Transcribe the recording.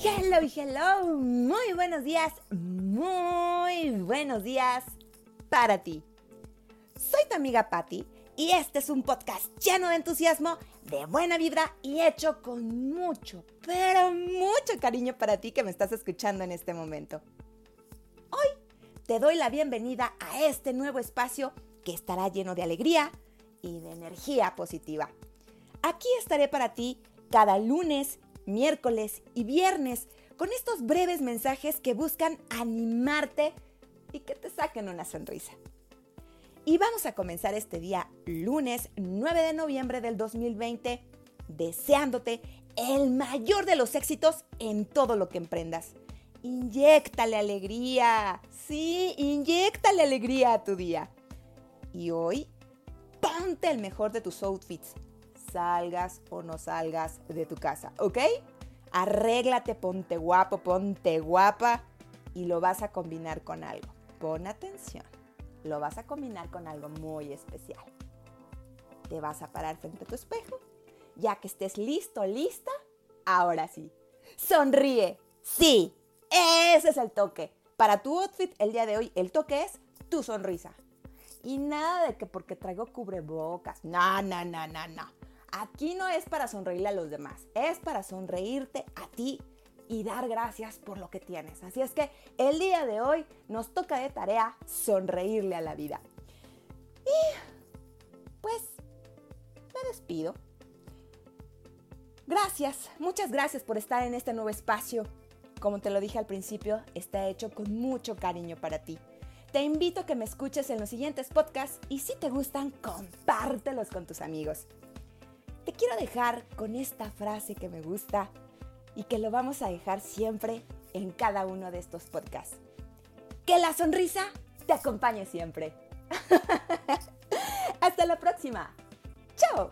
Hello, hello, muy buenos días, muy buenos días para ti. Soy tu amiga Patti y este es un podcast lleno de entusiasmo, de buena vibra y hecho con mucho, pero mucho cariño para ti que me estás escuchando en este momento. Hoy te doy la bienvenida a este nuevo espacio que estará lleno de alegría y de energía positiva. Aquí estaré para ti cada lunes miércoles y viernes con estos breves mensajes que buscan animarte y que te saquen una sonrisa. Y vamos a comenzar este día lunes 9 de noviembre del 2020 deseándote el mayor de los éxitos en todo lo que emprendas. Inyéctale alegría. Sí, inyéctale alegría a tu día. Y hoy, ponte el mejor de tus outfits salgas o no salgas de tu casa, ¿ok? Arréglate, ponte guapo, ponte guapa y lo vas a combinar con algo. Pon atención, lo vas a combinar con algo muy especial. Te vas a parar frente a tu espejo, ya que estés listo, lista, ahora sí. Sonríe, sí, ese es el toque. Para tu outfit el día de hoy, el toque es tu sonrisa. Y nada de que porque traigo cubrebocas. No, no, no, no, no. Aquí no es para sonreírle a los demás, es para sonreírte a ti y dar gracias por lo que tienes. Así es que el día de hoy nos toca de tarea sonreírle a la vida. Y pues me despido. Gracias, muchas gracias por estar en este nuevo espacio. Como te lo dije al principio, está hecho con mucho cariño para ti. Te invito a que me escuches en los siguientes podcasts y si te gustan, compártelos con tus amigos te quiero dejar con esta frase que me gusta y que lo vamos a dejar siempre en cada uno de estos podcasts. Que la sonrisa te acompañe siempre. Hasta la próxima. Chao.